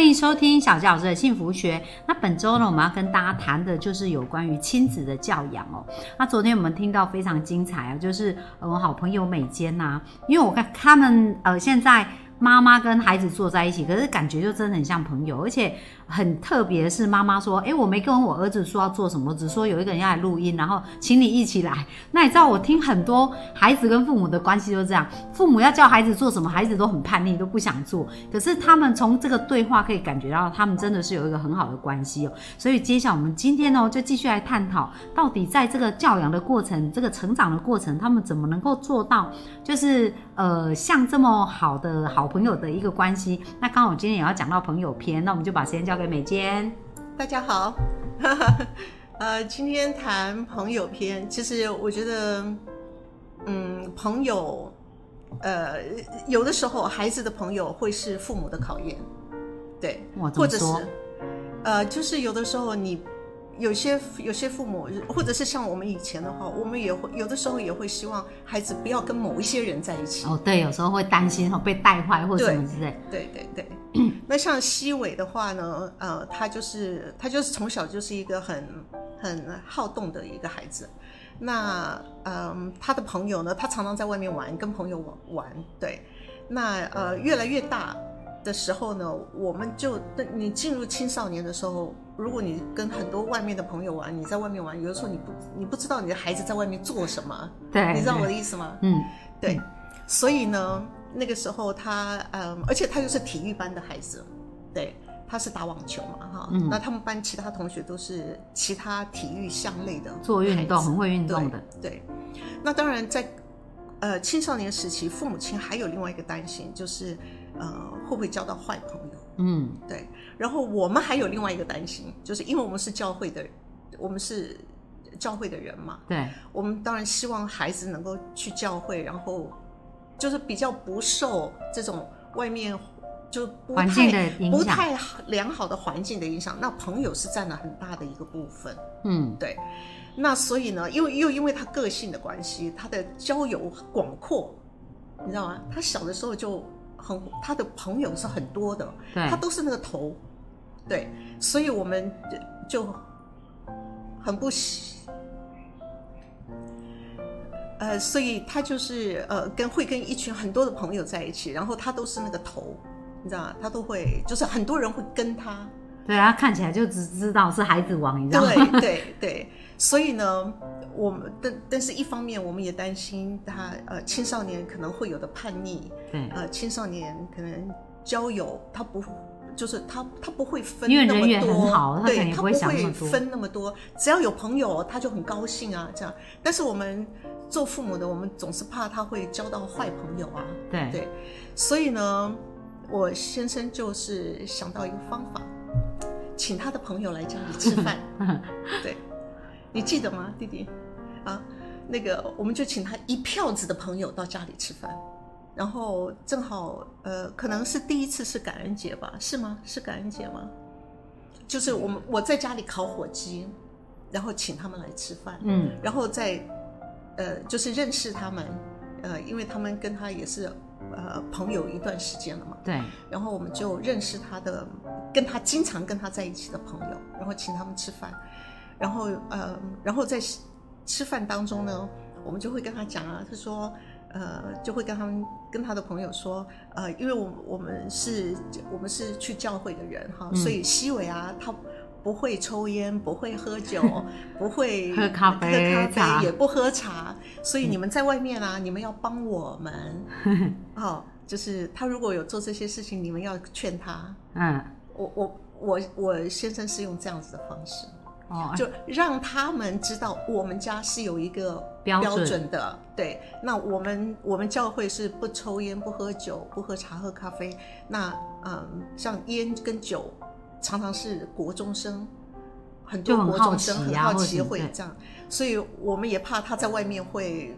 欢迎收听小吉老师的幸福学。那本周呢，我们要跟大家谈的就是有关于亲子的教养哦。那昨天我们听到非常精彩啊，就是我好朋友美坚呐、因为我看他们呃现在妈妈跟孩子坐在一起，可是感觉就真的很像朋友，而且很特别是妈妈说，诶，我没跟我儿子说要做什么，只说有一个人要来录音，然后请你一起来。那你知道我听很多孩子跟父母的关系就是这样，父母要叫孩子做什么，孩子都很叛逆，都不想做。可是他们从这个对话可以感觉到，他们真的是有一个很好的关系哦。所以接下来我们今天呢，就继续来探讨，到底在这个教养的过程、这个成长的过程，他们怎么能够做到，就是呃，像这么好的好朋友的一个关系。那刚好今天也要讲到朋友篇，那我们就把时间交给美坚。大家好，呃，今天谈朋友篇，其实我觉得，嗯，朋友，呃，有的时候孩子的朋友会是父母的考验，对，或者是？，呃，就是有的时候你有些有些父母，或者是像我们以前的话，我们也会有的时候也会希望孩子不要跟某一些人在一起，哦，对，有时候会担心哦被带坏或者什么之类。对对对，那像西伟的话呢，呃，他就是他就是从小就是一个很很好动的一个孩子。那嗯、他的朋友呢，他常常在外面玩，跟朋友玩玩。对，那呃，越来越大的时候呢，我们就你进入青少年的时候，如果你跟很多外面的朋友玩，你在外面玩，有的时候你不你不知道你的孩子在外面做什么，对，你知道我的意思吗？嗯，对，所以呢，那个时候他，嗯，而且他又是体育班的孩子，对，他是打网球嘛，哈，嗯那他们班其他同学都是其他体育项类的做运动会运动的。对，对那当然在呃青少年时期，父母亲还有另外一个担心，就是呃会不会交到坏朋友？嗯，对，然后我们还有另外一个担心，就是因为我们是教会的，我们是教会的人嘛，对，我们当然希望孩子能够去教会，然后就是比较不受这种外面就不太。不太良好的环境的影响。那朋友是占了很大的一个部分，嗯，对。那所以呢，又又因为他个性的关系，他的交友广阔，你知道吗？他小的时候就很，他的朋友是很多的，他，都是那个头，对，所以我们就就很不喜，呃，所以他就是呃，跟会跟一群很多的朋友在一起，然后他都是那个头，你知道吗？他都会就是很多人会跟他，对他看起来就只知道是孩子王，你知道吗？对对 对，所以呢，我们但但是一方面我们也担心他呃青少年可能会有的叛逆，对，呃青少年可能交友他不就是他他不会分因为那么多，对他不会分那么多，只要有朋友他就很高兴啊这样。但是我们做父母的，我们总是怕他会交到坏朋友啊，对，对，所以呢，我先生就是想到一个方法，请他的朋友来家里吃饭。对，你记得吗，弟弟？啊，那个我们就请他一票子的朋友到家里吃饭，然后正好呃，可能是第一次是感恩节吧？是吗？是感恩节吗？就是我们我在家里烤火鸡，然后请他们来吃饭。嗯，然后再呃，就是认识他们，呃，因为他们跟他也是呃朋友一段时间了嘛，对，然后我们就认识他的，跟他经常跟他在一起的朋友，然后请他们吃饭，然后呃，然后在吃饭当中呢，我们就会跟他讲啊，他说。呃，就会跟他们跟他的朋友说，呃，因为我我们是我们是去教会的人哈，嗯。所以西伟啊，他不会抽烟，不会喝酒，不会喝咖啡喝咖啡也不喝茶，所以你们在外面啊，你们要帮我们，哦，就是他如果有做这些事情，你们要劝他。嗯，我我我我先生是用这样子的方式，哦，就让他们知道我们家是有一个标准。准的。对，那我们我们教会是不抽烟、不喝酒、不喝茶、喝咖啡。那嗯，像烟跟酒，常常是国中生。很多国中生很好奇会这样，所以我们也怕他在外面会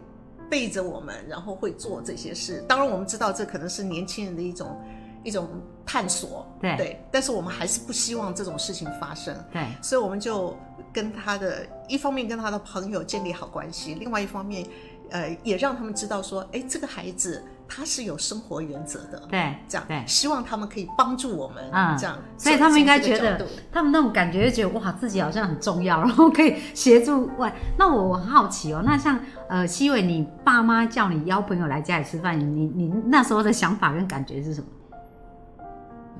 背着我们，然后会做这些事。当然，我们知道这可能是年轻人的一种一种探索，对但是我们还是不希望这种事情发生，对，所以我们就跟他的一方面跟他的朋友建立好关系，另外一方面，呃，也让他们知道说，哎，这个孩子他是有生活原则的，对，这样，对，希望他们可以帮助我们，嗯这样，所以他们应该觉得他们那种感觉就觉得哇，自己好像很重要，然后可以协助外。那我很好奇哦，那像呃西伟，你爸妈叫你邀朋友来家里吃饭，你你那时候的想法跟感觉是什么？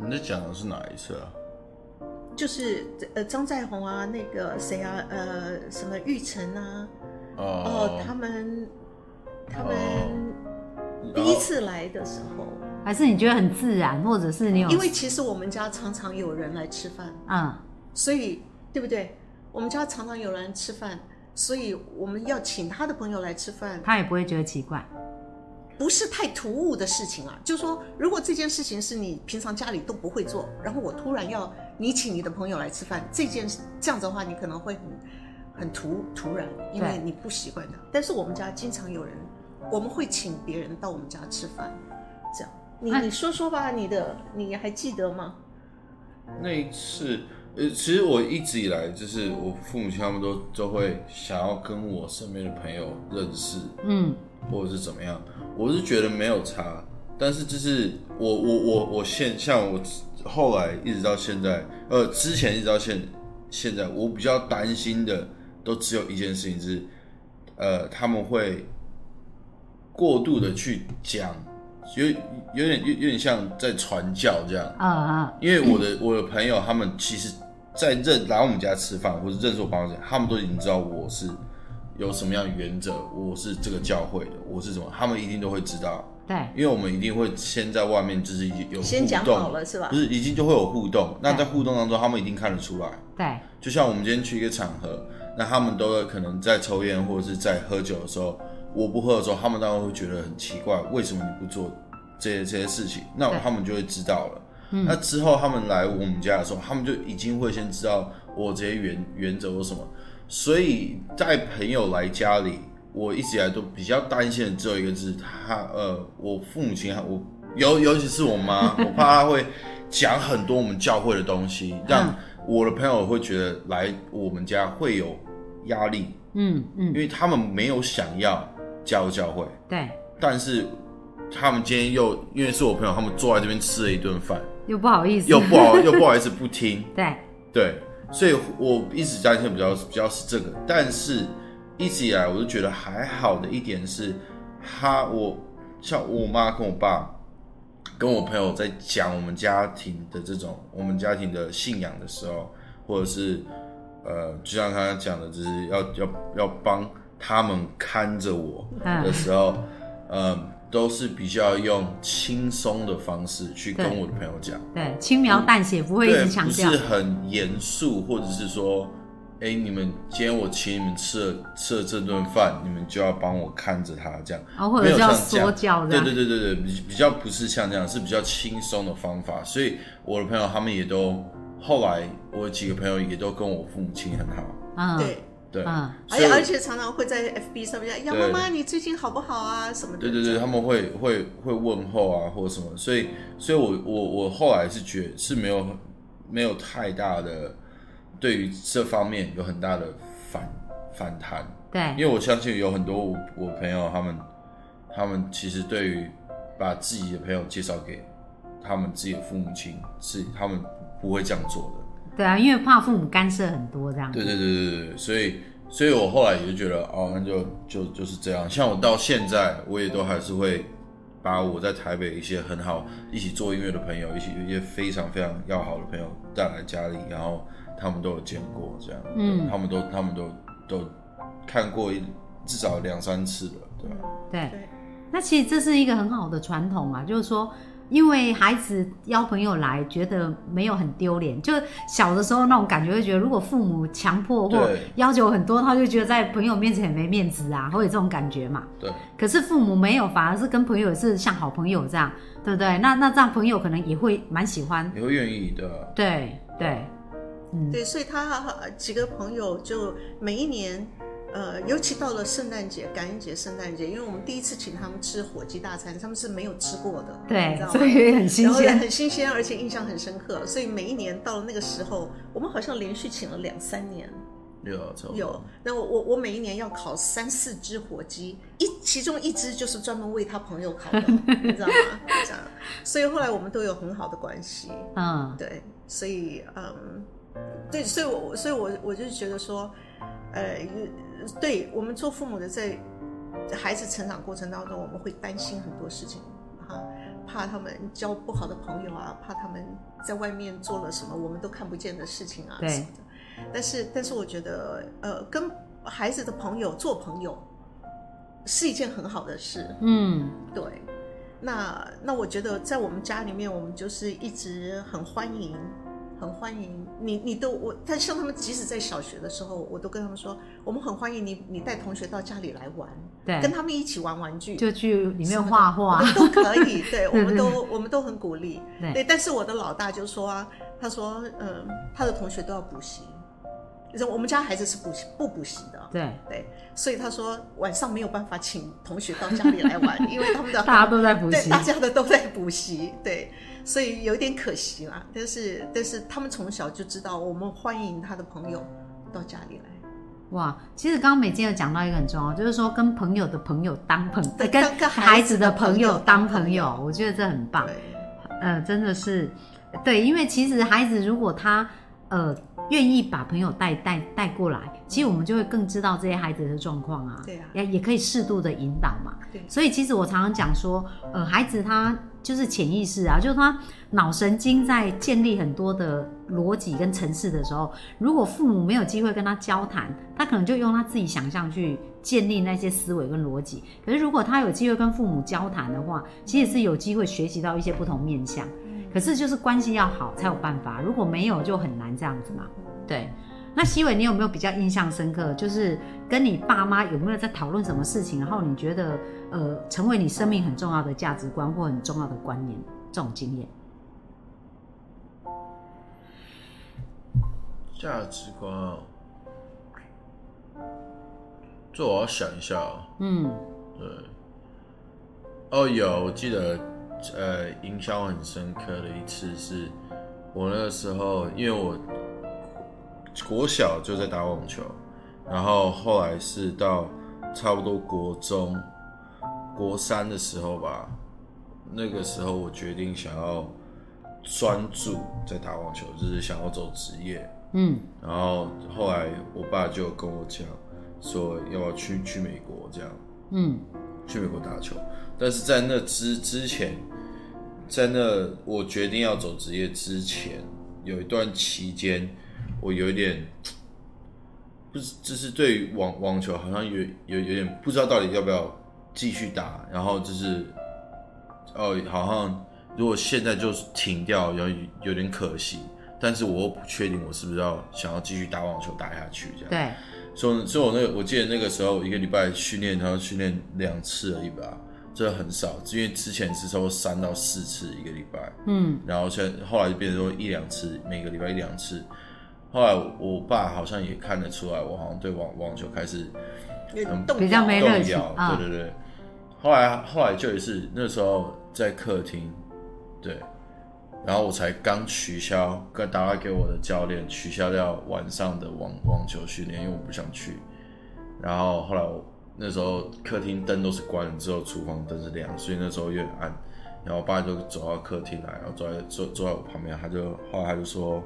你在讲的是哪一次啊？就是呃张在宏啊，那个谁啊，呃什么玉成啊，哦，他们他们第一次来的时候，还是你觉得很自然，或者是你有因为其实我们家常常有人来吃饭，嗯所以对不对？我们家常常有人吃饭，所以我们要请他的朋友来吃饭，他也不会觉得奇怪，不是太突兀的事情啊。就说如果这件事情是你平常家里都不会做，然后我突然要你请你的朋友来吃饭，这件事这样子的话，你可能会很很突突然，因为你不习惯的。但是我们家经常有人，我们会请别人到我们家吃饭，这样。你哎你说说吧，你的你还记得吗？那一次，呃，其实我一直以来就是我父母亲他们都都会想要跟我身边的朋友认识，嗯或者是怎么样，我是觉得没有差，但是就是我我我我现像我后来一直到现在，呃，之前一直到现现在，我比较担心的都只有一件事情是，呃，他们会过度的去讲，有有点有有点像在传教这样。啊啊因为我的我的朋友他们其实，在认来我们家吃饭或者认识我朋友他们都已经知道我是有什么样的原则，我是这个教会的，我是什么，他们一定都会知道。对因为我们一定会先在外面就是已经有先讲互动好了是吧不是，已经就会有互动。那在互动当中，他们一定看得出来。对就像我们今天去一个场合，那他们都有可能在抽烟或者是在喝酒的时候，我不喝的时候，他们当然会觉得很奇怪，为什么你不做这些这些事情？那他们就会知道了。那之后他们来我们家的时候，他们就已经会先知道我这些原原则或什么。所以在朋友来家里，我一直以来都比较担心的只有一个字，他呃，我父母亲我尤尤其是我妈，我怕她会讲很多我们教会的东西，让我的朋友会觉得来我们家会有压力，嗯嗯因为他们没有想要加入教会，对，但是他们今天又因为是我朋友，他们坐在这边吃了一顿饭，又不好意思，又不好 又不好意思不听，对。对，所以我一直担心比较比较是这个，但是一直以来我就觉得还好的一点是，他我像我妈跟我爸跟我朋友在讲我们家庭的这种我们家庭的信仰的时候，或者是呃，就像他讲的，就是要要要帮他们看着我的时候，呃，都是比较用轻松的方式去跟我的朋友讲。对，轻描淡写，不会一对，直强调。不是，很严肃，或者是说，哎，你们今天我请你们吃了吃了这顿饭，你们就要帮我看着他这样，然后或没有者叫像这样。说教这对样，对对对对，比比较不是像这样，是比较轻松的方法。所以我的朋友他们也都后来，我有几个朋友也都跟我父母亲很好，嗯。对。对，而且而且常常会在 FB 上面讲，杨对妈妈你最近好不好啊？什么的。对对对，他们会会会问候啊，或者什么，所以所以我我我后来是觉得是没有没有太大的对于这方面有很大的反反弹，对。因为我相信有很多我我朋友他们他们其实对于把自己的朋友介绍给他们自己的父母亲是他们不会这样做的。对啊，因为怕父母干涉很多这样，对对对对对，所以所以我后来也就觉得，哦，那就就就是这样。像我到现在，我也都还是会把我在台北一些很好一起做音乐的朋友，一起一些非常非常要好的朋友带来家里，然后他们都有见过，这样，嗯他们都他们都都看过一至少两三次了，对吧？对对。那其实这是一个很好的传统啊，就是说，因为孩子邀朋友来，觉得没有很丢脸。就小的时候那种感觉，会觉得如果父母强迫或要求很多，他就觉得在朋友面前很没面子啊，会有这种感觉嘛。对可是父母没有，反而是跟朋友是像好朋友这样，对不对？那那这样朋友可能也会蛮喜欢。也会愿意的，对对，嗯，对，所以他几个朋友就每一年呃，尤其到了圣诞节、感恩节、圣诞节，因为我们第一次请他们吃火鸡大餐，他们是没有吃过的，你对知道，吗所？以很新然后呢鲜。很新鲜，而且印象很深刻，所以每一年到了那个时候，我们好像连续请了两三年。有有，那我我我每一年要烤三四只火鸡，一其中一只就是专门为他朋友烤的，你知道吗？这样，所以后来我们都有很好的关系，嗯，对，所以嗯，对，所以我所以我我就觉得说，呃，对我们做父母的在孩子成长过程当中，我们会担心很多事情哈、怕他们交不好的朋友啊，怕他们在外面做了什么我们都看不见的事情啊对什么的。但是，但是我觉得，呃，跟孩子的朋友做朋友是一件很好的事。嗯，对，那那我觉得在我们家里面，我们就是一直很欢迎，很欢迎你，你都我，他像他们即使在小学的时候，我都跟他们说，我们很欢迎你，你带同学到家里来玩，对。跟他们一起玩玩具，就去里面画画。都可以，对，我们都我们都很鼓励，对。对。但是我的老大就说啊，他说，嗯，他的同学都要补习，就是我们家孩子是补习不补习的，对，对，所以他说晚上没有办法请同学到家里来玩，因为他们的大家都在补对，习。大家的都在补习，对，所以有点可惜啦。但是但是他们从小就知道我们欢迎他的朋友到家里来，哇，其实刚刚美金有讲到一个很重要，就是说跟朋友的朋友当朋，对跟跟孩孩子子的的朋友当朋友友，我觉得这很棒。对，呃，真的是，对，因为其实孩子如果他呃愿意把朋友带带带过来，其实我们就会更知道这些孩子的状况啊，对啊也也可以适度的引导嘛。对所以其实我常常讲说，呃，孩子他就是潜意识啊，就是他脑神经在建立很多的逻辑跟程式的时候，如果父母没有机会跟他交谈，他可能就用他自己想象去建立那些思维跟逻辑。可是如果他有机会跟父母交谈的话，其实是有机会学习到一些不同面向。可是就是关系要好才有办法，如果没有就很难这样子嘛。对，那西伟，你有没有比较印象深刻？就是跟你爸妈有没有在讨论什么事情，然后你觉得呃成为你生命很重要的价值观或很重要的观念这种经验？价值观哦，这我要想一下哦。嗯对，哦有，我记得，呃，影响我很深刻的一次是，我那个时候，因为我国小就在打网球，然后后来是到差不多国中、国三的时候吧，那个时候我决定想要专注在打网球，就是想要走职业。嗯然后后来我爸就跟我讲说要不要去去美国这样，嗯去美国打球。但是在那之之前，在那我决定要走职业之前，有一段期间，我有一点不是，就是对于网网球好像有有有点不知道到底要不要继续打，然后就是哦，好像如果现在就停掉，有有点可惜。但是我又不确定我是不是要想要继续打网球打下去这样。对，所以，所以我那个，我记得那个时候一个礼拜训练，然后训练两次而已吧，这很少，因为之前是说三到四次一个礼拜，嗯然后现在后来就变成说一两次，每个礼拜一两次。后来我爸好像也看得出来，我好像对网网球开始有点动比较摇没热情动摇，啊对对对。后来后来就有一次，那时候在客厅，对，然后我才刚取消，跟打电给我的教练取消掉晚上的网网球训练，因为我不想去。然后后来我那时候客厅灯都是关了，之后厨房灯是亮，所以那时候有点暗。然后我爸就走到客厅来，然后坐在坐坐在我旁边，他就后来他就说，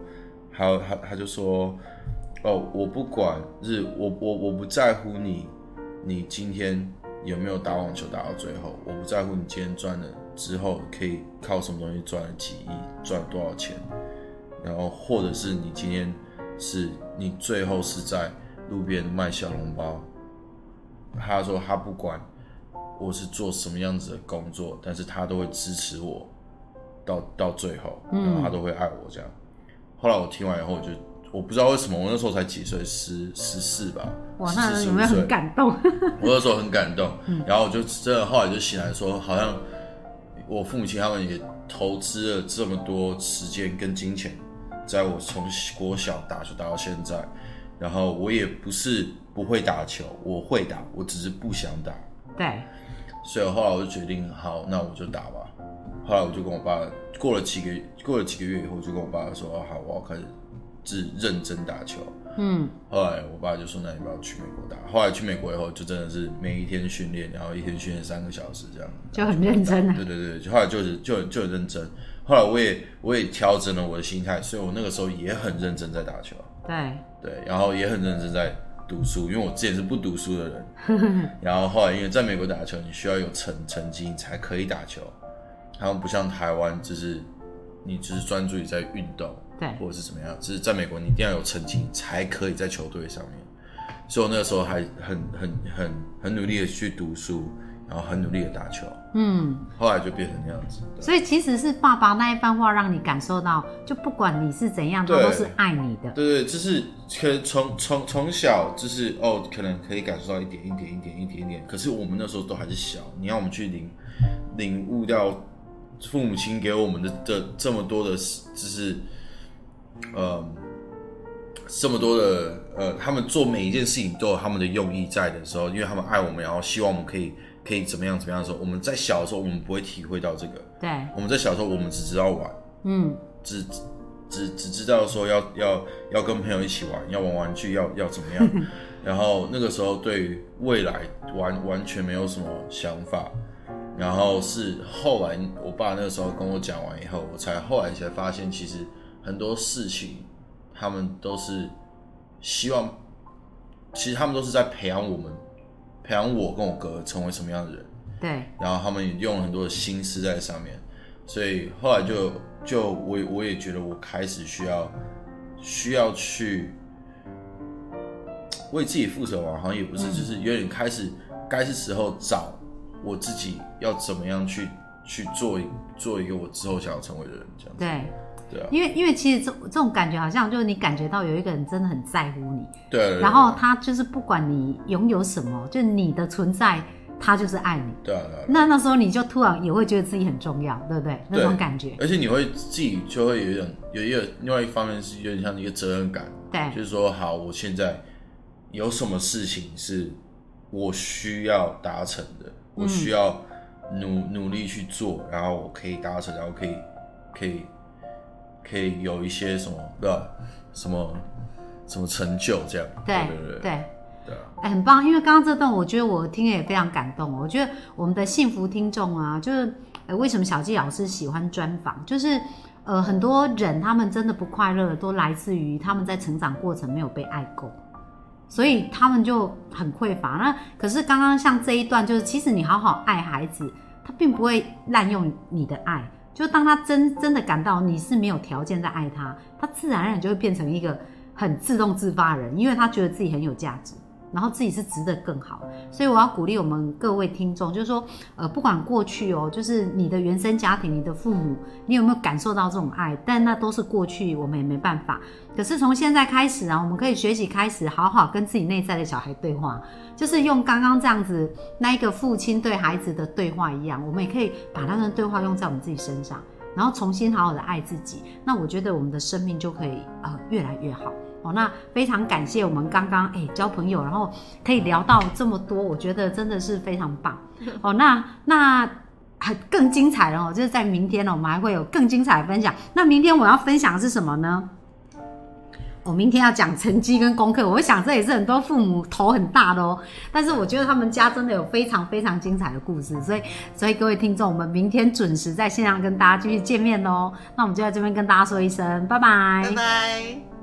还有他他就说，哦，我不管，就是我我我不在乎你，你今天有没有打网球打到最后，我不在乎你今天赚了之后可以靠什么东西赚了几亿，赚了多少钱，然后或者是你今天是你最后是在路边卖小笼包，他说他不管我是做什么样子的工作，但是他都会支持我到到最后，然后他都会爱我这样。后来我听完以后，我就我不知道为什么，我那时候才几岁，十十四吧，哇，那有没有很感动？我那时候很感动，然后我就真的后来就醒来说，好像我父母亲他们也投资了这么多时间跟金钱，在我从国小打球打到现在，然后我也不是不会打球，我会打，我只是不想打。对，所以后来我就决定，好，那我就打吧。后来我就跟我爸过了几个过了几个月以后，我就跟我爸说，好，我要开始自认真打球。嗯，后来我爸就说，那你不要去美国打。后来去美国以后，就真的是每一天训练，然后一天训练三个小时这样，就很认真啊对对对，就后来就是就就很认真。后来我也我也调整了我的心态，所以我那个时候也很认真在打球。对，对，然后也很认真在读书，因为我之前是不读书的人。然后后来因为在美国打球，你需要有成成绩你才可以打球，他们不像台湾，就是你只是专注于在运动，对或者是怎么样，只是在美国你一定要有成绩，才可以在球队上面。所以我那个时候还很很很很努力的去读书，然后很努力的打球，嗯，后来就变成那样子。所以其实是爸爸那一番话让你感受到，就不管你是怎样，他都是爱你的。对对，就是可能从从从小就是哦，可能可以感受到一点一点一点一点一点，可是我们那时候都还是小，你要我们去领领悟到父母亲给我们的的这么多的，就是呃这么多的呃，他们做每一件事情都有他们的用意在的时候，因为他们爱我们，然后希望我们可以可以怎么样怎么样的时候，我们在小的时候我们不会体会到这个，对，我们在小的时候我们只知道玩。嗯，只只只知道说要要要跟朋友一起玩，要玩玩具，要要怎么样，然后那个时候对于未来完完全没有什么想法，然后是后来我爸那个时候跟我讲完以后，我才后来才发现，其实很多事情他们都是希望，其实他们都是在培养我们，培养我跟我哥成为什么样的人。对，然后他们也用了很多的心思在上面，所以后来就就我我也觉得我开始需要需要去为自己负责嘛，好像也不是，就是有点开始该是时候找我自己要怎么样去去做一做一个我之后想要成为的人，这样子，对，对啊，因为因为其实这这种感觉好像就是你感觉到有一个人真的很在乎你，对然后他就是不管你拥有什么，就你的存在，他就是爱你。对啊对啊，那那时候你就突然也会觉得自己很重要，对不对？那种感觉，而且你会自己就会有一种有一个另外一方面是有点像一个责任感，对就是说，好，我现在有什么事情是我需要达成的，我需要努努力去做，然后我可以达成，然后可以可以可以有一些什么对吧？什么什么成就这样？对对对对。哎，很棒！因为刚刚这段，我觉得我听了也非常感动哦。我觉得我们的幸福听众啊，就是呃，为什么小纪老师喜欢专访？就是呃，很多人他们真的不快乐，都来自于他们在成长过程没有被爱够，所以他们就很匮乏。那可是刚刚像这一段，就是其实你好好爱孩子，他并不会滥用你的爱。就当他真真的感到你是没有条件在爱他，他自然而然就会变成一个很自动自发的人，因为他觉得自己很有价值。然后自己是值得更好，所以我要鼓励我们各位听众，就是说，呃，不管过去哦，就是你的原生家庭、你的父母，你有没有感受到这种爱？但那都是过去，我们也没办法。可是从现在开始啊，我们可以学习开始，好好跟自己内在的小孩对话，就是用刚刚这样子那一个父亲对孩子的对话一样，我们也可以把那段对话用在我们自己身上，然后重新好好的爱自己。那我觉得我们的生命就可以呃越来越好。哦，那非常感谢我们刚刚哎交朋友，然后可以聊到这么多，我觉得真的是非常棒。哦，那那很更精彩了哦，就是在明天呢，我们还会有更精彩的分享。那明天我要分享的是什么呢？我明天要讲成绩跟功课，我想这也是很多父母头很大的哦。但是我觉得他们家真的有非常非常精彩的故事，所以所以各位听众，我们明天准时在线上跟大家继续见面喽。那我们就在这边跟大家说一声拜拜，拜拜。